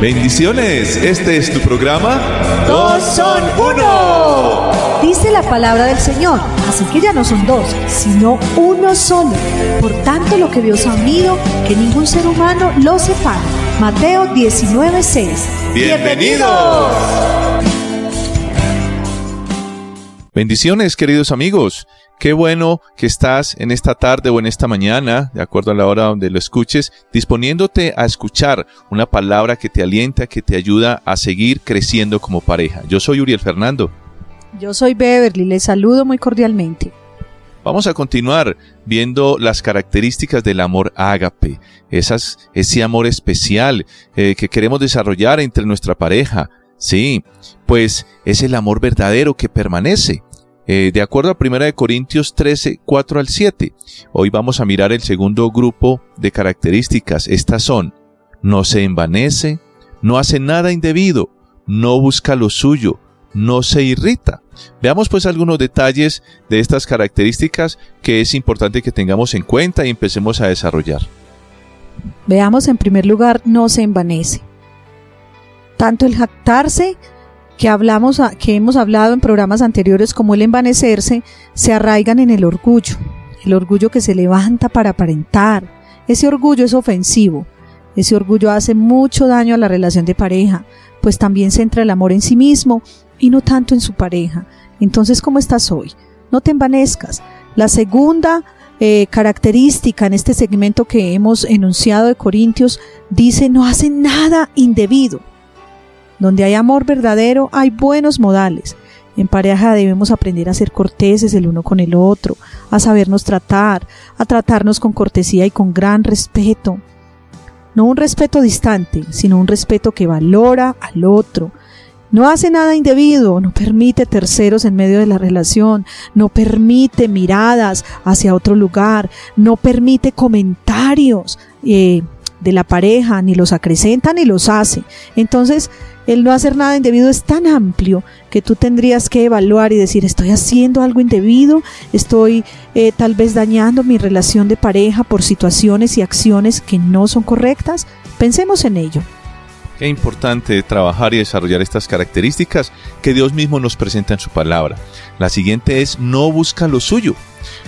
Bendiciones, este es tu programa. Dos son uno. Dice la palabra del Señor, así que ya no son dos, sino uno solo. Por tanto, lo que Dios ha unido, que ningún ser humano lo separe. Mateo 19:6. Bienvenidos. Bendiciones, queridos amigos. Qué bueno que estás en esta tarde o en esta mañana, de acuerdo a la hora donde lo escuches, disponiéndote a escuchar una palabra que te alienta, que te ayuda a seguir creciendo como pareja. Yo soy Uriel Fernando. Yo soy Beverly, les saludo muy cordialmente. Vamos a continuar viendo las características del amor ágape, esas, ese amor especial eh, que queremos desarrollar entre nuestra pareja. Sí, pues es el amor verdadero que permanece. Eh, de acuerdo a 1 Corintios 13, 4 al 7. Hoy vamos a mirar el segundo grupo de características. Estas son, no se envanece, no hace nada indebido, no busca lo suyo, no se irrita. Veamos pues algunos detalles de estas características que es importante que tengamos en cuenta y empecemos a desarrollar. Veamos en primer lugar, no se envanece. Tanto el jactarse que hemos hablado en programas anteriores como el envanecerse, se arraigan en el orgullo, el orgullo que se levanta para aparentar. Ese orgullo es ofensivo, ese orgullo hace mucho daño a la relación de pareja, pues también centra el amor en sí mismo y no tanto en su pareja. Entonces, ¿cómo estás hoy? No te envanezcas. La segunda eh, característica en este segmento que hemos enunciado de Corintios dice no hace nada indebido. Donde hay amor verdadero hay buenos modales. En pareja debemos aprender a ser corteses el uno con el otro, a sabernos tratar, a tratarnos con cortesía y con gran respeto. No un respeto distante, sino un respeto que valora al otro. No hace nada indebido, no permite terceros en medio de la relación, no permite miradas hacia otro lugar, no permite comentarios eh, de la pareja, ni los acrecenta ni los hace. Entonces, el no hacer nada indebido es tan amplio que tú tendrías que evaluar y decir, estoy haciendo algo indebido, estoy eh, tal vez dañando mi relación de pareja por situaciones y acciones que no son correctas. Pensemos en ello. Qué importante trabajar y desarrollar estas características que Dios mismo nos presenta en su palabra. La siguiente es no busca lo suyo.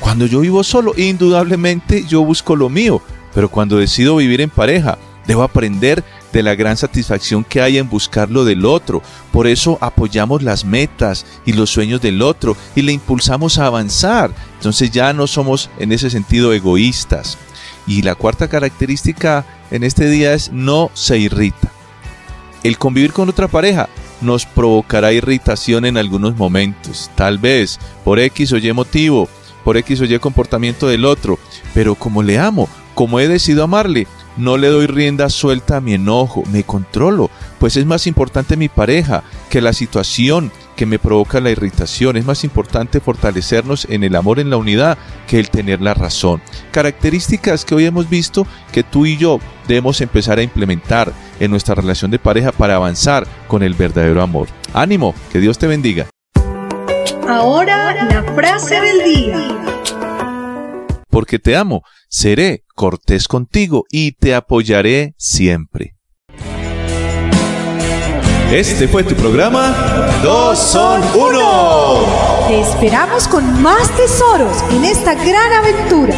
Cuando yo vivo solo, indudablemente yo busco lo mío, pero cuando decido vivir en pareja, debo aprender de la gran satisfacción que hay en buscar lo del otro. Por eso apoyamos las metas y los sueños del otro y le impulsamos a avanzar. Entonces ya no somos en ese sentido egoístas. Y la cuarta característica en este día es no se irrita. El convivir con otra pareja nos provocará irritación en algunos momentos, tal vez por X o Y motivo, por X o Y comportamiento del otro, pero como le amo, como he decidido amarle, no le doy rienda suelta a mi enojo, me controlo, pues es más importante mi pareja que la situación que me provoca la irritación. Es más importante fortalecernos en el amor, en la unidad, que el tener la razón. Características que hoy hemos visto que tú y yo debemos empezar a implementar en nuestra relación de pareja para avanzar con el verdadero amor. Ánimo, que Dios te bendiga. Ahora la frase del día. Porque te amo, seré cortés contigo y te apoyaré siempre. Este fue tu programa Dos son uno. Te esperamos con más tesoros en esta gran aventura.